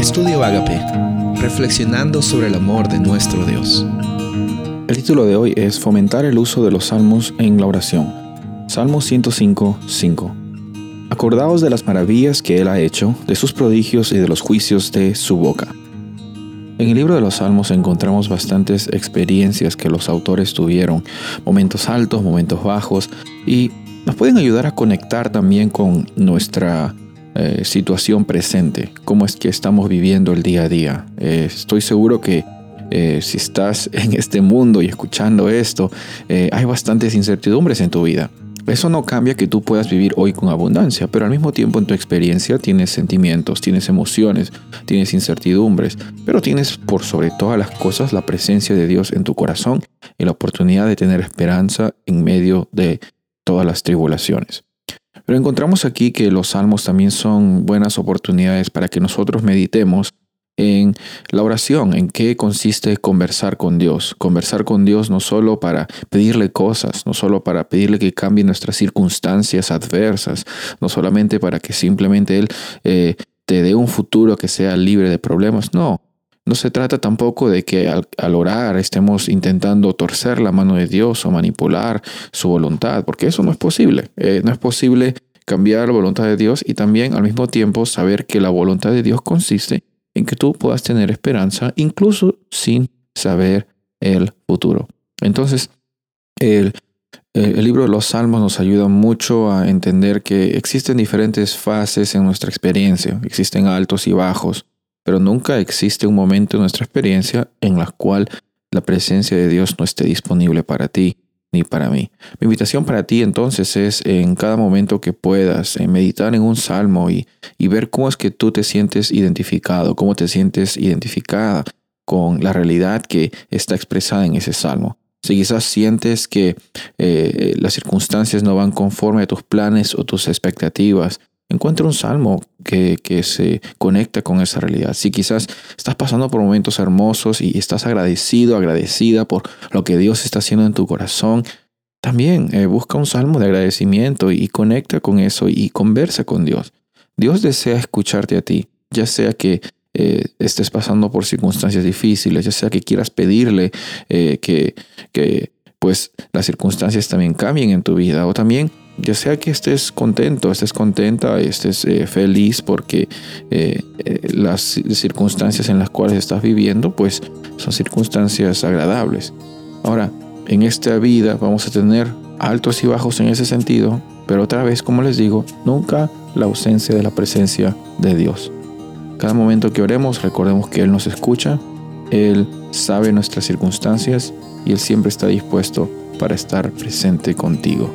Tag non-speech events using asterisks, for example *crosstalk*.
Estudio Agape, reflexionando sobre el amor de nuestro Dios. El título de hoy es Fomentar el uso de los salmos en la oración. Salmo 105, 5. Acordaos de las maravillas que Él ha hecho, de sus prodigios y de los juicios de su boca. En el libro de los Salmos encontramos bastantes experiencias que los autores tuvieron, momentos altos, momentos bajos, y nos pueden ayudar a conectar también con nuestra eh, situación presente, cómo es que estamos viviendo el día a día. Eh, estoy seguro que eh, si estás *laughs* en este mundo y escuchando esto, hay bastantes incertidumbres en tu vida. Eso no cambia que tú puedas vivir hoy con abundancia, pero al mismo tiempo en tu experiencia tienes sentimientos, tienes emociones, tienes incertidumbres, pero tienes por sobre todas las cosas la presencia de Dios en tu corazón y la oportunidad de tener esperanza en medio de todas las tribulaciones. Pero encontramos aquí que los salmos también son buenas oportunidades para que nosotros meditemos en la oración, en qué consiste conversar con Dios. Conversar con Dios no solo para pedirle cosas, no solo para pedirle que cambie nuestras circunstancias adversas, no solamente para que simplemente Él eh, te dé un futuro que sea libre de problemas, no. No se trata tampoco de que al, orar estemos intentando torcer la mano de Dios o manipular su voluntad, porque eso no es posible. Eh, no es posible cambiar la voluntad de Dios y también al mismo tiempo saber que la voluntad de Dios consiste en que tú puedas tener esperanza incluso sin saber el futuro. Entonces, el, el, libro de los Salmos nos ayuda mucho a entender que existen diferentes fases en nuestra experiencia, existen altos y bajos, pero nunca existe un momento en nuestra experiencia en la cual la presencia de Dios no esté disponible para ti ni para mí. Mi invitación para ti entonces es en cada momento que puedas meditar en un salmo y, y ver cómo es que tú te sientes identificado, cómo te sientes identificada con la realidad que está expresada en ese salmo. Si quizás sientes que eh, las circunstancias no van conforme a tus planes o tus expectativas, Encuentra un salmo que, que, se conecta con esa realidad. Si quizás estás pasando por momentos hermosos y estás agradecido, agradecida por lo que Dios está haciendo en tu corazón, también eh, busca un salmo de agradecimiento y, conecta con eso y conversa con Dios. Dios desea escucharte a ti, ya sea que eh, estés pasando por circunstancias difíciles, ya sea que quieras pedirle eh, que, que pues las circunstancias también cambien en tu vida o también ya sea que estés contento, estés contenta, estés eh, feliz porque eh, eh, las circunstancias en las cuales estás viviendo, pues son circunstancias agradables. Ahora, en esta vida vamos a tener altos y bajos en ese sentido, pero otra vez, como les digo, nunca la ausencia de la presencia de Dios. Cada momento que oremos, recordemos que Él nos escucha, Él sabe nuestras circunstancias y Él siempre está dispuesto para estar presente contigo.